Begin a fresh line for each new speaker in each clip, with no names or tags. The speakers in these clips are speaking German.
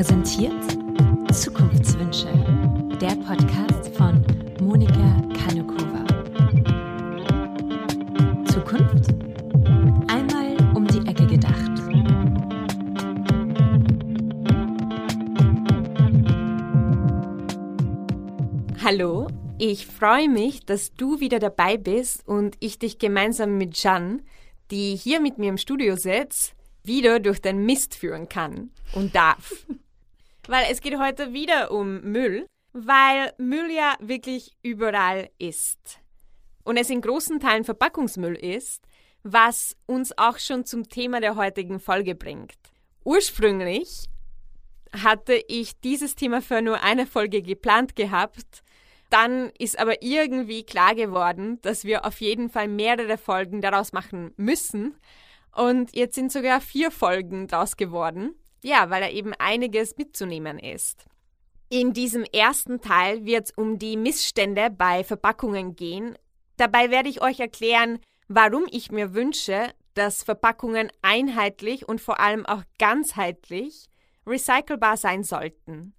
präsentiert Zukunftswünsche, der Podcast von Monika Kanukova. Zukunft? Einmal um die Ecke gedacht.
Hallo, ich freue mich, dass du wieder dabei bist und ich dich gemeinsam mit Jan, die hier mit mir im Studio sitzt, wieder durch den Mist führen kann und darf. Weil es geht heute wieder um Müll, weil Müll ja wirklich überall ist. Und es in großen Teilen Verpackungsmüll ist, was uns auch schon zum Thema der heutigen Folge bringt. Ursprünglich hatte ich dieses Thema für nur eine Folge geplant gehabt. Dann ist aber irgendwie klar geworden, dass wir auf jeden Fall mehrere Folgen daraus machen müssen, und jetzt sind sogar vier Folgen draus geworden. Ja, weil da eben einiges mitzunehmen ist. In diesem ersten Teil wird es um die Missstände bei Verpackungen gehen. Dabei werde ich euch erklären, warum ich mir wünsche, dass Verpackungen einheitlich und vor allem auch ganzheitlich recycelbar sein sollten.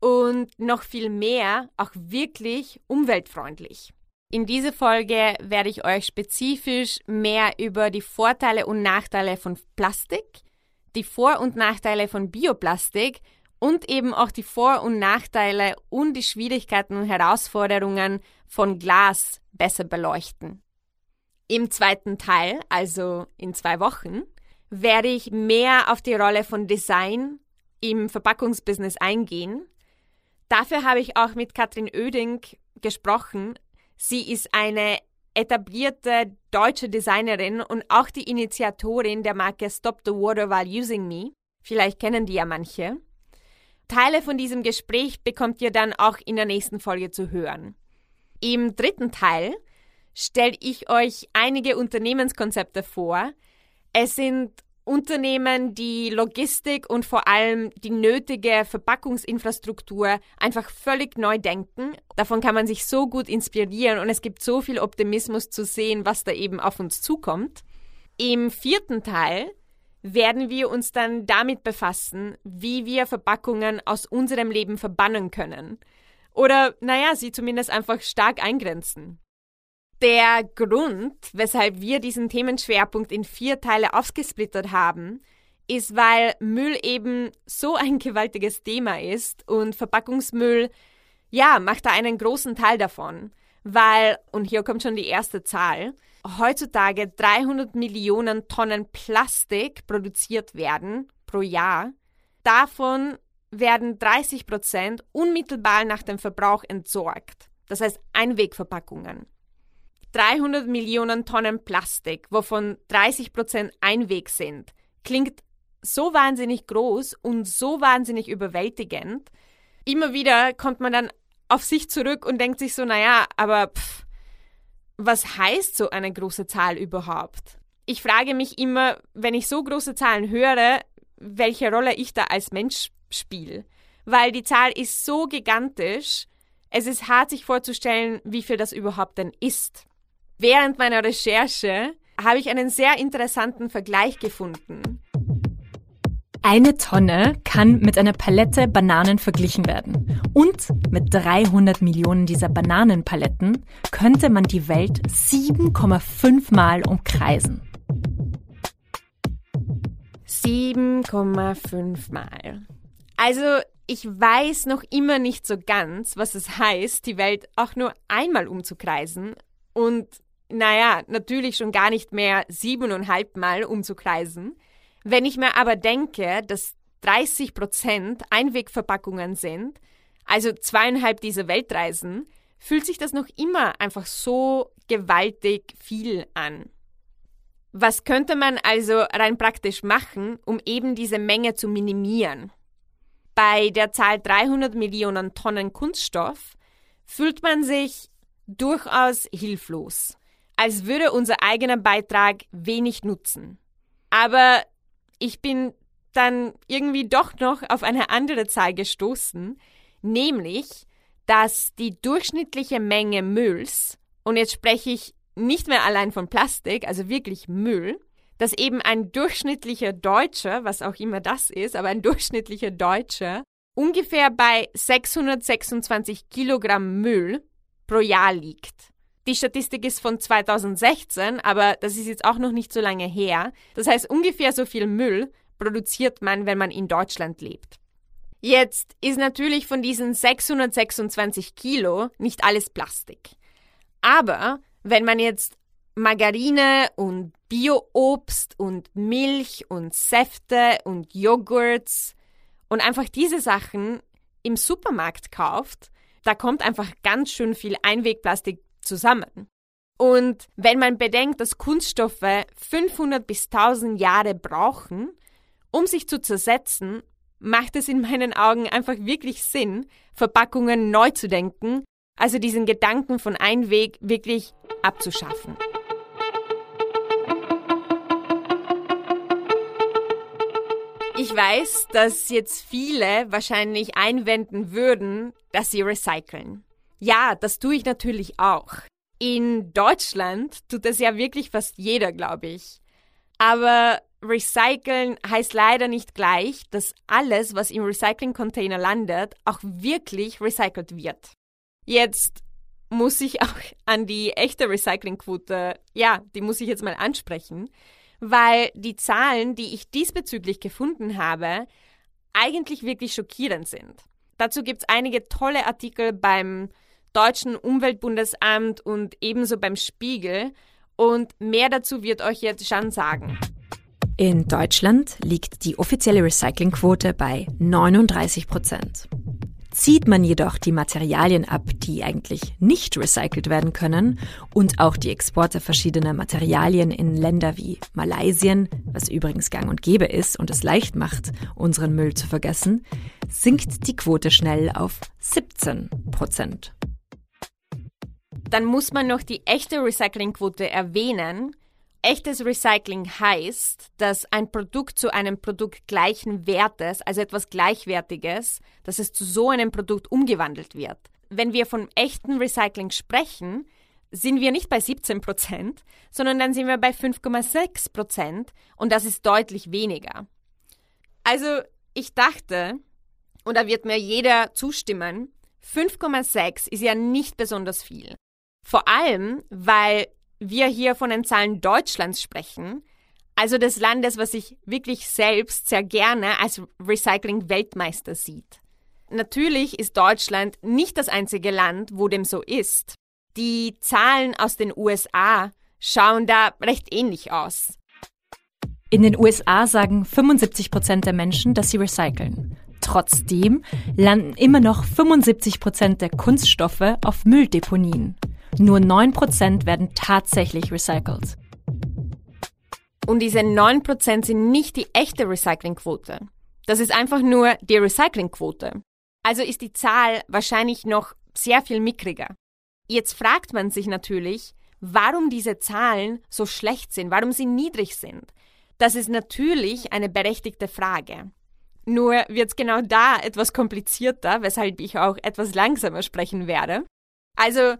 Und noch viel mehr auch wirklich umweltfreundlich. In dieser Folge werde ich euch spezifisch mehr über die Vorteile und Nachteile von Plastik, die Vor- und Nachteile von Bioplastik und eben auch die Vor- und Nachteile und die Schwierigkeiten und Herausforderungen von Glas besser beleuchten. Im zweiten Teil, also in zwei Wochen, werde ich mehr auf die Rolle von Design im Verpackungsbusiness eingehen. Dafür habe ich auch mit Katrin Oeding gesprochen, Sie ist eine etablierte deutsche Designerin und auch die Initiatorin der Marke Stop the Water While Using Me. Vielleicht kennen die ja manche. Teile von diesem Gespräch bekommt ihr dann auch in der nächsten Folge zu hören. Im dritten Teil stelle ich euch einige Unternehmenskonzepte vor. Es sind Unternehmen, die Logistik und vor allem die nötige Verpackungsinfrastruktur einfach völlig neu denken. Davon kann man sich so gut inspirieren und es gibt so viel Optimismus zu sehen, was da eben auf uns zukommt. Im vierten Teil werden wir uns dann damit befassen, wie wir Verpackungen aus unserem Leben verbannen können. Oder, naja, sie zumindest einfach stark eingrenzen. Der Grund, weshalb wir diesen Themenschwerpunkt in vier Teile aufgesplittert haben, ist, weil Müll eben so ein gewaltiges Thema ist und Verpackungsmüll, ja, macht da einen großen Teil davon. Weil, und hier kommt schon die erste Zahl, heutzutage 300 Millionen Tonnen Plastik produziert werden pro Jahr. Davon werden 30 Prozent unmittelbar nach dem Verbrauch entsorgt. Das heißt Einwegverpackungen. 300 Millionen Tonnen Plastik, wovon 30 Prozent Einweg sind, klingt so wahnsinnig groß und so wahnsinnig überwältigend. Immer wieder kommt man dann auf sich zurück und denkt sich so, naja, aber pff, was heißt so eine große Zahl überhaupt? Ich frage mich immer, wenn ich so große Zahlen höre, welche Rolle ich da als Mensch spiele. Weil die Zahl ist so gigantisch, es ist hart sich vorzustellen, wie viel das überhaupt denn ist. Während meiner Recherche habe ich einen sehr interessanten Vergleich gefunden.
Eine Tonne kann mit einer Palette Bananen verglichen werden. Und mit 300 Millionen dieser Bananenpaletten könnte man die Welt 7,5 Mal umkreisen.
7,5 Mal. Also ich weiß noch immer nicht so ganz, was es heißt, die Welt auch nur einmal umzukreisen. Und naja, natürlich schon gar nicht mehr siebeneinhalb Mal umzukreisen. Wenn ich mir aber denke, dass 30 Prozent Einwegverpackungen sind, also zweieinhalb dieser Weltreisen, fühlt sich das noch immer einfach so gewaltig viel an. Was könnte man also rein praktisch machen, um eben diese Menge zu minimieren? Bei der Zahl 300 Millionen Tonnen Kunststoff fühlt man sich durchaus hilflos als würde unser eigener Beitrag wenig nutzen. Aber ich bin dann irgendwie doch noch auf eine andere Zahl gestoßen, nämlich, dass die durchschnittliche Menge Mülls, und jetzt spreche ich nicht mehr allein von Plastik, also wirklich Müll, dass eben ein durchschnittlicher Deutscher, was auch immer das ist, aber ein durchschnittlicher Deutscher ungefähr bei 626 Kilogramm Müll pro Jahr liegt. Die Statistik ist von 2016, aber das ist jetzt auch noch nicht so lange her. Das heißt, ungefähr so viel Müll produziert man, wenn man in Deutschland lebt. Jetzt ist natürlich von diesen 626 Kilo nicht alles Plastik. Aber wenn man jetzt Margarine und Bioobst und Milch und Säfte und Joghurts und einfach diese Sachen im Supermarkt kauft, da kommt einfach ganz schön viel Einwegplastik zusammen. Und wenn man bedenkt, dass Kunststoffe 500 bis 1000 Jahre brauchen, um sich zu zersetzen, macht es in meinen Augen einfach wirklich Sinn, Verpackungen neu zu denken, also diesen Gedanken von Einweg wirklich abzuschaffen. Ich weiß, dass jetzt viele wahrscheinlich einwenden würden, dass sie recyceln. Ja, das tue ich natürlich auch. In Deutschland tut das ja wirklich fast jeder, glaube ich. Aber recyceln heißt leider nicht gleich, dass alles, was im Recycling-Container landet, auch wirklich recycelt wird. Jetzt muss ich auch an die echte Recyclingquote, ja, die muss ich jetzt mal ansprechen, weil die Zahlen, die ich diesbezüglich gefunden habe, eigentlich wirklich schockierend sind. Dazu gibt es einige tolle Artikel beim Deutschen Umweltbundesamt und ebenso beim Spiegel und mehr dazu wird euch jetzt Jean sagen.
In Deutschland liegt die offizielle Recyclingquote bei 39 Prozent. Zieht man jedoch die Materialien ab, die eigentlich nicht recycelt werden können und auch die Exporte verschiedener Materialien in Länder wie Malaysien, was übrigens gang und gäbe ist und es leicht macht, unseren Müll zu vergessen, sinkt die Quote schnell auf 17 Prozent.
Dann muss man noch die echte Recyclingquote erwähnen, Echtes Recycling heißt, dass ein Produkt zu einem Produkt gleichen Wertes, also etwas Gleichwertiges, dass es zu so einem Produkt umgewandelt wird. Wenn wir von echten Recycling sprechen, sind wir nicht bei 17 Prozent, sondern dann sind wir bei 5,6 Prozent und das ist deutlich weniger. Also ich dachte, und da wird mir jeder zustimmen, 5,6 ist ja nicht besonders viel. Vor allem, weil wir hier von den Zahlen Deutschlands sprechen, also des Landes, was sich wirklich selbst sehr gerne als Recycling-Weltmeister sieht. Natürlich ist Deutschland nicht das einzige Land, wo dem so ist. Die Zahlen aus den USA schauen da recht ähnlich aus.
In den USA sagen 75 Prozent der Menschen, dass sie recyceln. Trotzdem landen immer noch 75 Prozent der Kunststoffe auf Mülldeponien. Nur 9% werden tatsächlich recycelt.
Und diese 9% sind nicht die echte Recyclingquote. Das ist einfach nur die Recyclingquote. Also ist die Zahl wahrscheinlich noch sehr viel mickriger. Jetzt fragt man sich natürlich, warum diese Zahlen so schlecht sind, warum sie niedrig sind. Das ist natürlich eine berechtigte Frage. Nur wird es genau da etwas komplizierter, weshalb ich auch etwas langsamer sprechen werde. Also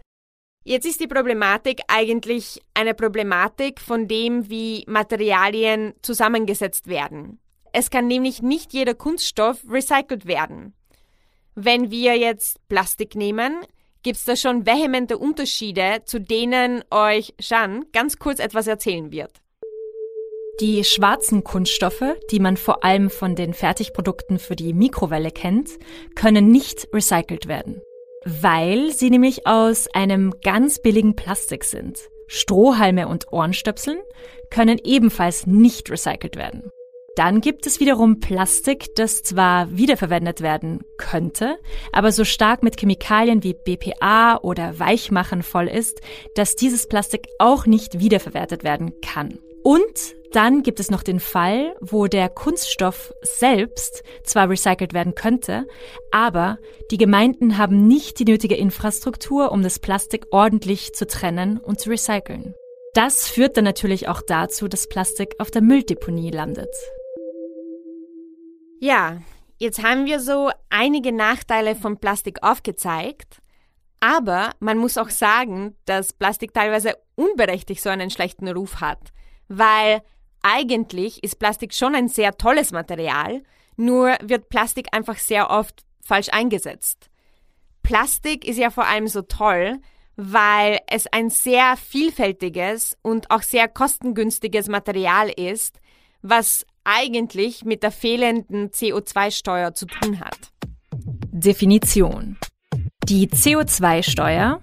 Jetzt ist die Problematik eigentlich eine Problematik von dem, wie Materialien zusammengesetzt werden. Es kann nämlich nicht jeder Kunststoff recycelt werden. Wenn wir jetzt Plastik nehmen, gibt es da schon vehemente Unterschiede, zu denen euch Jeanne ganz kurz etwas erzählen wird.
Die schwarzen Kunststoffe, die man vor allem von den Fertigprodukten für die Mikrowelle kennt, können nicht recycelt werden weil sie nämlich aus einem ganz billigen Plastik sind. Strohhalme und Ohrenstöpseln können ebenfalls nicht recycelt werden. Dann gibt es wiederum Plastik, das zwar wiederverwendet werden könnte, aber so stark mit Chemikalien wie BPA oder Weichmachern voll ist, dass dieses Plastik auch nicht wiederverwertet werden kann. Und dann gibt es noch den Fall, wo der Kunststoff selbst zwar recycelt werden könnte, aber die Gemeinden haben nicht die nötige Infrastruktur, um das Plastik ordentlich zu trennen und zu recyceln. Das führt dann natürlich auch dazu, dass Plastik auf der Mülldeponie landet.
Ja, jetzt haben wir so einige Nachteile von Plastik aufgezeigt. Aber man muss auch sagen, dass Plastik teilweise unberechtigt so einen schlechten Ruf hat weil eigentlich ist Plastik schon ein sehr tolles Material, nur wird Plastik einfach sehr oft falsch eingesetzt. Plastik ist ja vor allem so toll, weil es ein sehr vielfältiges und auch sehr kostengünstiges Material ist, was eigentlich mit der fehlenden CO2-Steuer zu tun hat.
Definition. Die CO2-Steuer,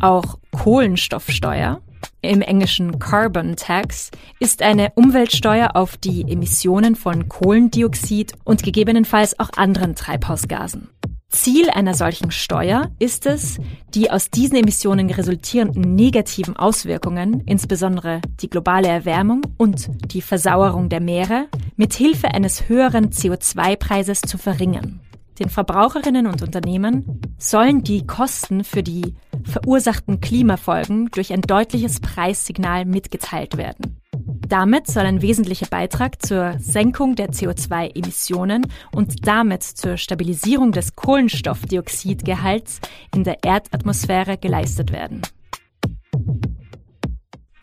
auch Kohlenstoffsteuer, im englischen Carbon Tax, ist eine Umweltsteuer auf die Emissionen von Kohlendioxid und gegebenenfalls auch anderen Treibhausgasen. Ziel einer solchen Steuer ist es, die aus diesen Emissionen resultierenden negativen Auswirkungen, insbesondere die globale Erwärmung und die Versauerung der Meere, mit Hilfe eines höheren CO2-Preises zu verringern. Den Verbraucherinnen und Unternehmen sollen die Kosten für die verursachten Klimafolgen durch ein deutliches Preissignal mitgeteilt werden. Damit soll ein wesentlicher Beitrag zur Senkung der CO2-Emissionen und damit zur Stabilisierung des Kohlenstoffdioxidgehalts in der Erdatmosphäre geleistet werden.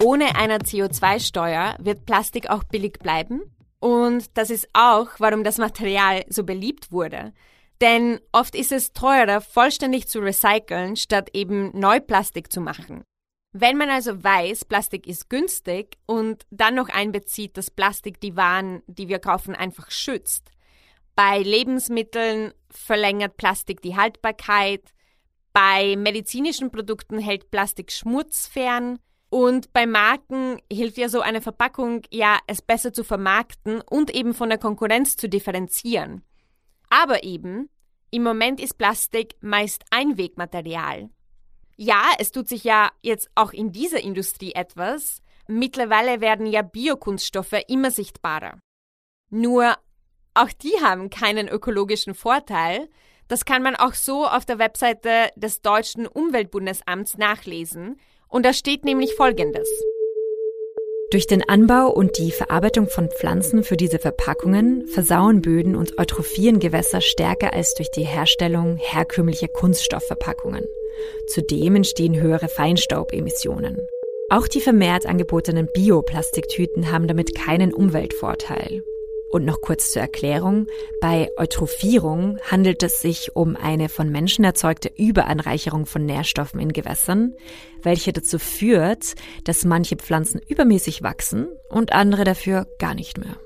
Ohne einer CO2-Steuer wird Plastik auch billig bleiben. Und das ist auch, warum das Material so beliebt wurde. Denn oft ist es teurer, vollständig zu recyceln, statt eben Neuplastik zu machen. Wenn man also weiß, Plastik ist günstig und dann noch einbezieht, dass Plastik die Waren, die wir kaufen, einfach schützt. Bei Lebensmitteln verlängert Plastik die Haltbarkeit, bei medizinischen Produkten hält Plastik Schmutz fern und bei Marken hilft ja so eine Verpackung ja, es besser zu vermarkten und eben von der Konkurrenz zu differenzieren. Aber eben, im Moment ist Plastik meist Einwegmaterial. Ja, es tut sich ja jetzt auch in dieser Industrie etwas. Mittlerweile werden ja Biokunststoffe immer sichtbarer. Nur auch die haben keinen ökologischen Vorteil. Das kann man auch so auf der Webseite des deutschen Umweltbundesamts nachlesen. Und da steht nämlich Folgendes.
Durch den Anbau und die Verarbeitung von Pflanzen für diese Verpackungen versauen Böden und eutrophieren Gewässer stärker als durch die Herstellung herkömmlicher Kunststoffverpackungen. Zudem entstehen höhere Feinstaubemissionen. Auch die vermehrt angebotenen Bioplastiktüten haben damit keinen Umweltvorteil. Und noch kurz zur Erklärung. Bei Eutrophierung handelt es sich um eine von Menschen erzeugte Überanreicherung von Nährstoffen in Gewässern, welche dazu führt, dass manche Pflanzen übermäßig wachsen und andere dafür gar nicht mehr.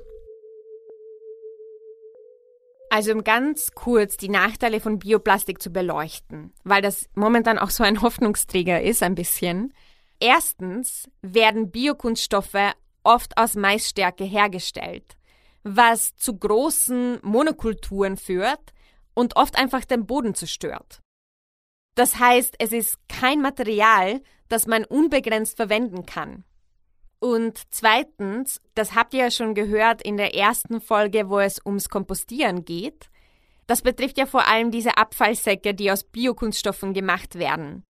Also um ganz kurz die Nachteile von Bioplastik zu beleuchten, weil das momentan auch so ein Hoffnungsträger ist, ein bisschen. Erstens werden Biokunststoffe oft aus Maisstärke hergestellt, was zu großen Monokulturen führt und oft einfach den Boden zerstört. Das heißt, es ist kein Material, das man unbegrenzt verwenden kann. Und zweitens, das habt ihr ja schon gehört in der ersten Folge, wo es ums Kompostieren geht. Das betrifft ja vor allem diese Abfallsäcke, die aus Biokunststoffen gemacht werden.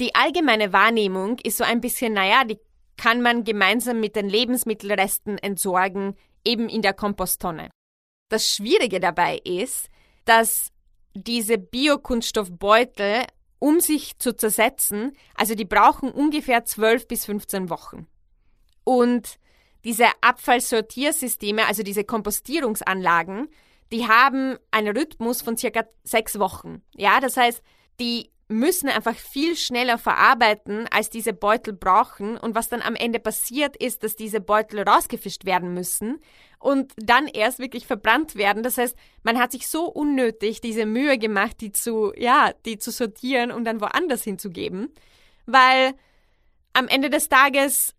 Die allgemeine Wahrnehmung ist so ein bisschen, naja, die kann man gemeinsam mit den Lebensmittelresten entsorgen, eben in der Komposttonne. Das Schwierige dabei ist, dass diese Biokunststoffbeutel, um sich zu zersetzen, also die brauchen ungefähr 12 bis 15 Wochen. Und diese Abfallsortiersysteme, also diese Kompostierungsanlagen, die haben einen Rhythmus von circa sechs Wochen. Ja, das heißt, die müssen einfach viel schneller verarbeiten, als diese Beutel brauchen. Und was dann am Ende passiert, ist, dass diese Beutel rausgefischt werden müssen und dann erst wirklich verbrannt werden. Das heißt, man hat sich so unnötig diese Mühe gemacht, die zu, ja, die zu sortieren und dann woanders hinzugeben, weil am Ende des Tages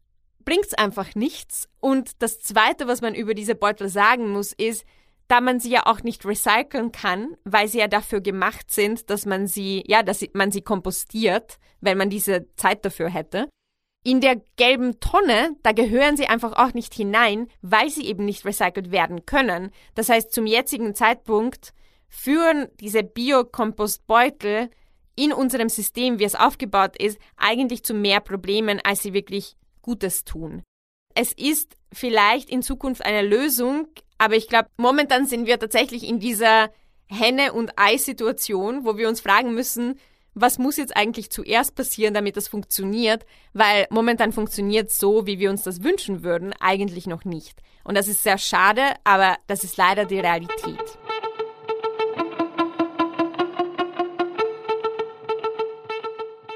bringt's einfach nichts. Und das Zweite, was man über diese Beutel sagen muss, ist, da man sie ja auch nicht recyceln kann, weil sie ja dafür gemacht sind, dass man sie, ja, dass man sie kompostiert, wenn man diese Zeit dafür hätte. In der gelben Tonne, da gehören sie einfach auch nicht hinein, weil sie eben nicht recycelt werden können. Das heißt, zum jetzigen Zeitpunkt führen diese Biokompostbeutel in unserem System, wie es aufgebaut ist, eigentlich zu mehr Problemen, als sie wirklich Gutes tun. Es ist vielleicht in Zukunft eine Lösung, aber ich glaube, momentan sind wir tatsächlich in dieser Henne- und Ei-Situation, wo wir uns fragen müssen, was muss jetzt eigentlich zuerst passieren, damit das funktioniert, weil momentan funktioniert so, wie wir uns das wünschen würden, eigentlich noch nicht. Und das ist sehr schade, aber das ist leider die Realität.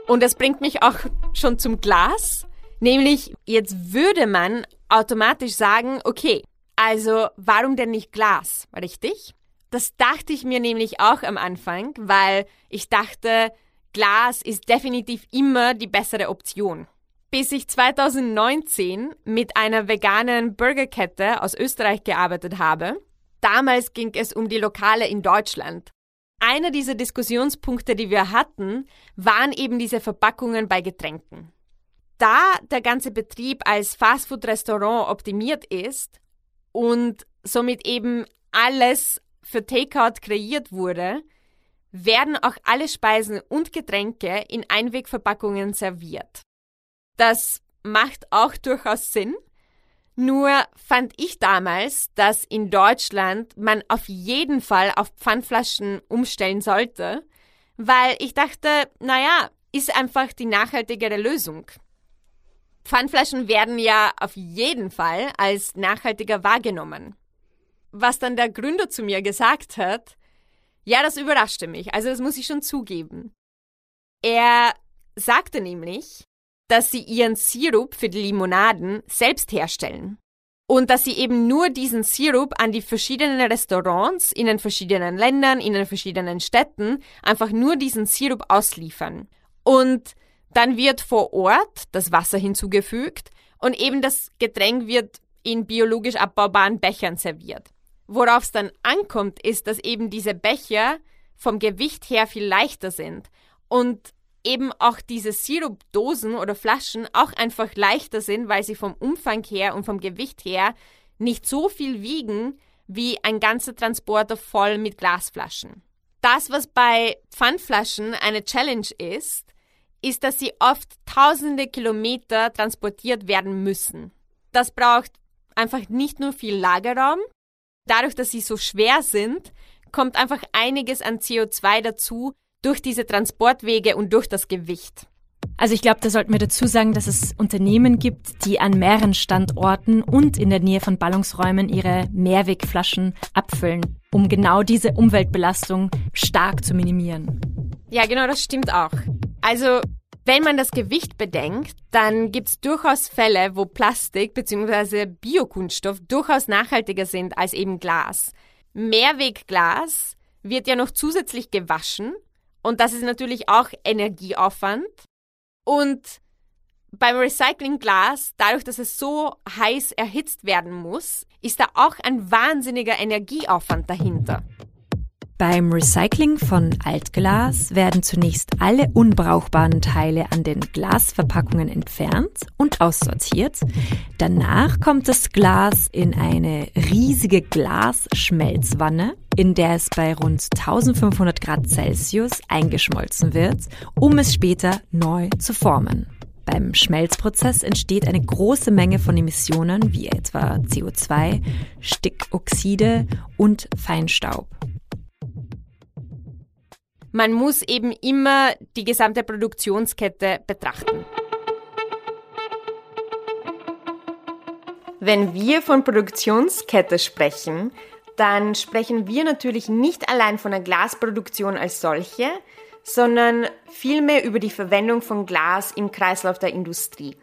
Und das bringt mich auch schon zum Glas. Nämlich, jetzt würde man automatisch sagen, okay, also warum denn nicht Glas, richtig? Das dachte ich mir nämlich auch am Anfang, weil ich dachte, Glas ist definitiv immer die bessere Option. Bis ich 2019 mit einer veganen Burgerkette aus Österreich gearbeitet habe. Damals ging es um die Lokale in Deutschland. Einer dieser Diskussionspunkte, die wir hatten, waren eben diese Verpackungen bei Getränken. Da der ganze Betrieb als Fastfood-Restaurant optimiert ist und somit eben alles für Takeout kreiert wurde, werden auch alle Speisen und Getränke in Einwegverpackungen serviert. Das macht auch durchaus Sinn, nur fand ich damals, dass in Deutschland man auf jeden Fall auf Pfandflaschen umstellen sollte, weil ich dachte, naja, ist einfach die nachhaltigere Lösung. Pfandflaschen werden ja auf jeden Fall als nachhaltiger wahrgenommen. Was dann der Gründer zu mir gesagt hat, ja, das überraschte mich, also das muss ich schon zugeben. Er sagte nämlich, dass sie ihren Sirup für die Limonaden selbst herstellen. Und dass sie eben nur diesen Sirup an die verschiedenen Restaurants in den verschiedenen Ländern, in den verschiedenen Städten einfach nur diesen Sirup ausliefern. Und dann wird vor Ort das Wasser hinzugefügt und eben das Getränk wird in biologisch abbaubaren Bechern serviert. Worauf es dann ankommt, ist, dass eben diese Becher vom Gewicht her viel leichter sind und eben auch diese Sirupdosen oder Flaschen auch einfach leichter sind, weil sie vom Umfang her und vom Gewicht her nicht so viel wiegen wie ein ganzer Transporter voll mit Glasflaschen. Das, was bei Pfandflaschen eine Challenge ist, ist, dass sie oft tausende Kilometer transportiert werden müssen. Das braucht einfach nicht nur viel Lagerraum, dadurch, dass sie so schwer sind, kommt einfach einiges an CO2 dazu, durch diese Transportwege und durch das Gewicht.
Also ich glaube, da sollten wir dazu sagen, dass es Unternehmen gibt, die an mehreren Standorten und in der Nähe von Ballungsräumen ihre Mehrwegflaschen abfüllen, um genau diese Umweltbelastung stark zu minimieren.
Ja, genau, das stimmt auch. Also wenn man das Gewicht bedenkt, dann gibt es durchaus Fälle, wo Plastik bzw. Biokunststoff durchaus nachhaltiger sind als eben Glas. Mehrwegglas wird ja noch zusätzlich gewaschen und das ist natürlich auch Energieaufwand. Und beim Recyclingglas, dadurch, dass es so heiß erhitzt werden muss, ist da auch ein wahnsinniger Energieaufwand dahinter.
Beim Recycling von Altglas werden zunächst alle unbrauchbaren Teile an den Glasverpackungen entfernt und aussortiert. Danach kommt das Glas in eine riesige Glasschmelzwanne, in der es bei rund 1500 Grad Celsius eingeschmolzen wird, um es später neu zu formen. Beim Schmelzprozess entsteht eine große Menge von Emissionen wie etwa CO2, Stickoxide und Feinstaub.
Man muss eben immer die gesamte Produktionskette betrachten. Wenn wir von Produktionskette sprechen, dann sprechen wir natürlich nicht allein von der Glasproduktion als solche, sondern vielmehr über die Verwendung von Glas im Kreislauf der Industrie.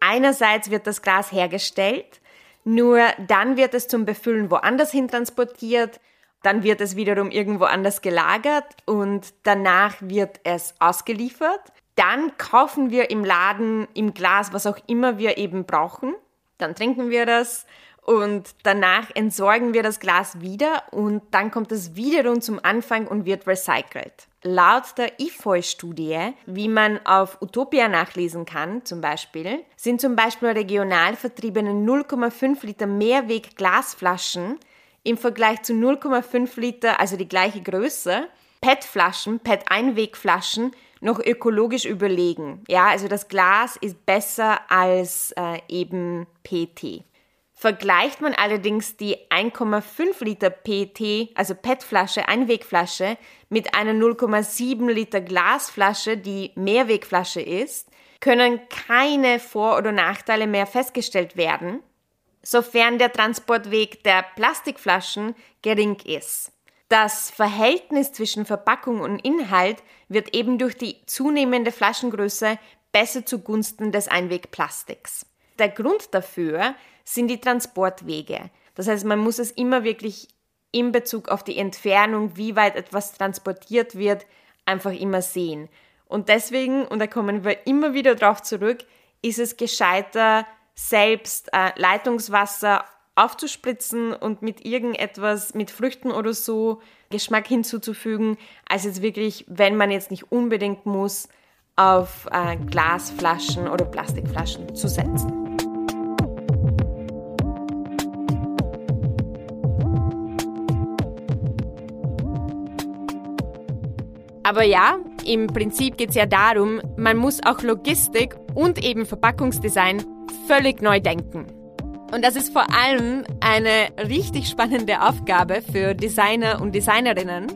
Einerseits wird das Glas hergestellt, nur dann wird es zum Befüllen woanders hin transportiert, dann wird es wiederum irgendwo anders gelagert und danach wird es ausgeliefert. Dann kaufen wir im Laden im Glas, was auch immer wir eben brauchen. Dann trinken wir das und danach entsorgen wir das Glas wieder und dann kommt es wiederum zum Anfang und wird recycelt. Laut der IFOI-Studie, wie man auf Utopia nachlesen kann, zum Beispiel, sind zum Beispiel regional vertriebene 0,5 Liter Mehrweg-Glasflaschen im Vergleich zu 0,5 Liter, also die gleiche Größe, PET-Flaschen, PET-Einwegflaschen noch ökologisch überlegen. Ja, also das Glas ist besser als äh, eben PT. Vergleicht man allerdings die 1,5 Liter PET, also PET-Flasche, Einwegflasche, mit einer 0,7 Liter Glasflasche, die Mehrwegflasche ist, können keine Vor- oder Nachteile mehr festgestellt werden, sofern der Transportweg der Plastikflaschen gering ist. Das Verhältnis zwischen Verpackung und Inhalt wird eben durch die zunehmende Flaschengröße besser zugunsten des Einwegplastiks. Der Grund dafür sind die Transportwege. Das heißt, man muss es immer wirklich in Bezug auf die Entfernung, wie weit etwas transportiert wird, einfach immer sehen. Und deswegen, und da kommen wir immer wieder drauf zurück, ist es gescheiter, selbst äh, Leitungswasser aufzuspritzen und mit irgendetwas, mit Früchten oder so Geschmack hinzuzufügen, als jetzt wirklich, wenn man jetzt nicht unbedingt muss, auf äh, Glasflaschen oder Plastikflaschen zu setzen. Aber ja, im Prinzip geht es ja darum, man muss auch Logistik und eben Verpackungsdesign völlig neu denken. Und das ist vor allem eine richtig spannende Aufgabe für Designer und Designerinnen.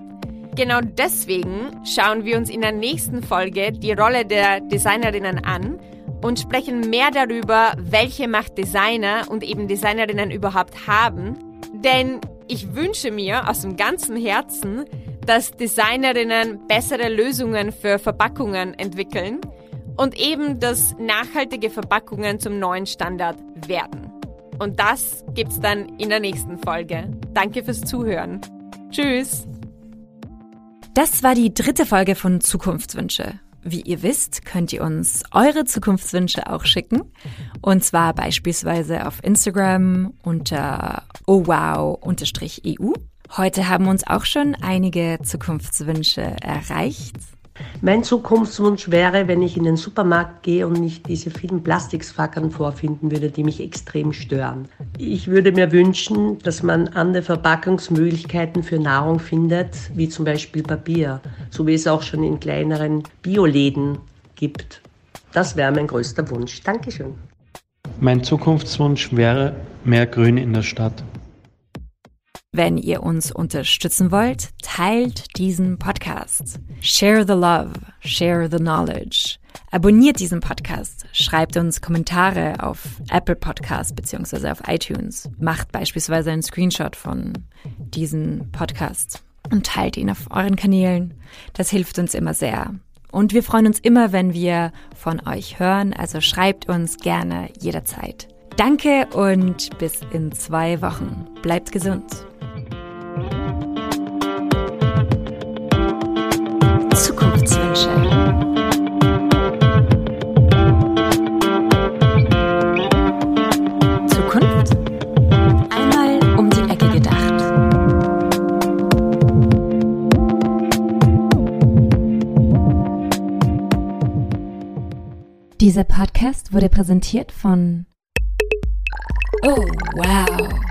Genau deswegen schauen wir uns in der nächsten Folge die Rolle der Designerinnen an und sprechen mehr darüber, welche Macht Designer und eben Designerinnen überhaupt haben. Denn ich wünsche mir aus dem ganzen Herzen, dass Designerinnen bessere Lösungen für Verpackungen entwickeln und eben, dass nachhaltige Verpackungen zum neuen Standard werden. Und das gibt's dann in der nächsten Folge. Danke fürs Zuhören. Tschüss.
Das war die dritte Folge von Zukunftswünsche. Wie ihr wisst, könnt ihr uns eure Zukunftswünsche auch schicken. Und zwar beispielsweise auf Instagram unter ohwow-eu Heute haben uns auch schon einige Zukunftswünsche erreicht.
Mein Zukunftswunsch wäre, wenn ich in den Supermarkt gehe und nicht diese vielen Plastikfackeln vorfinden würde, die mich extrem stören. Ich würde mir wünschen, dass man andere Verpackungsmöglichkeiten für Nahrung findet, wie zum Beispiel Papier, so wie es auch schon in kleineren Bioläden gibt. Das wäre mein größter Wunsch. Dankeschön.
Mein Zukunftswunsch wäre mehr Grün in der Stadt.
Wenn ihr uns unterstützen wollt, teilt diesen Podcast. Share the love, share the knowledge. Abonniert diesen Podcast, schreibt uns Kommentare auf Apple Podcast bzw. auf iTunes. Macht beispielsweise einen Screenshot von diesem Podcast und teilt ihn auf euren Kanälen. Das hilft uns immer sehr. Und wir freuen uns immer, wenn wir von euch hören, also schreibt uns gerne jederzeit. Danke und bis in zwei Wochen. Bleibt gesund. Zukunftswünsche. Zukunft? Einmal um die Ecke gedacht. Dieser Podcast wurde präsentiert von Oh, wow.